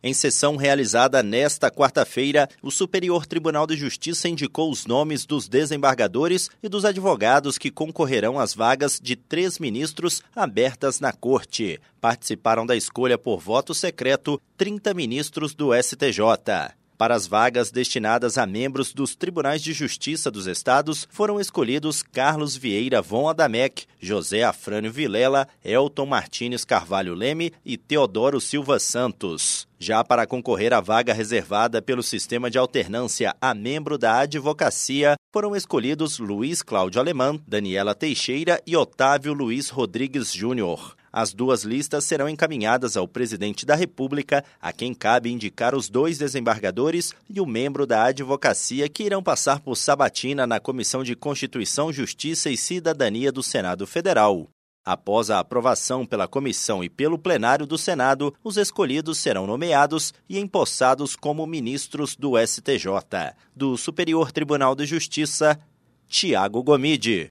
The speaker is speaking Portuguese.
Em sessão realizada nesta quarta-feira, o Superior Tribunal de Justiça indicou os nomes dos desembargadores e dos advogados que concorrerão às vagas de três ministros abertas na Corte. Participaram da escolha por voto secreto 30 ministros do STJ. Para as vagas destinadas a membros dos Tribunais de Justiça dos Estados, foram escolhidos Carlos Vieira Von Adamec, José Afrânio Vilela, Elton Martins Carvalho Leme e Teodoro Silva Santos. Já para concorrer à vaga reservada pelo sistema de alternância a membro da advocacia, foram escolhidos Luiz Cláudio Alemão, Daniela Teixeira e Otávio Luiz Rodrigues Júnior. As duas listas serão encaminhadas ao presidente da República, a quem cabe indicar os dois desembargadores e o membro da advocacia que irão passar por sabatina na Comissão de Constituição, Justiça e Cidadania do Senado Federal. Após a aprovação pela comissão e pelo plenário do Senado, os escolhidos serão nomeados e empossados como ministros do STJ. Do Superior Tribunal de Justiça, Tiago Gomide.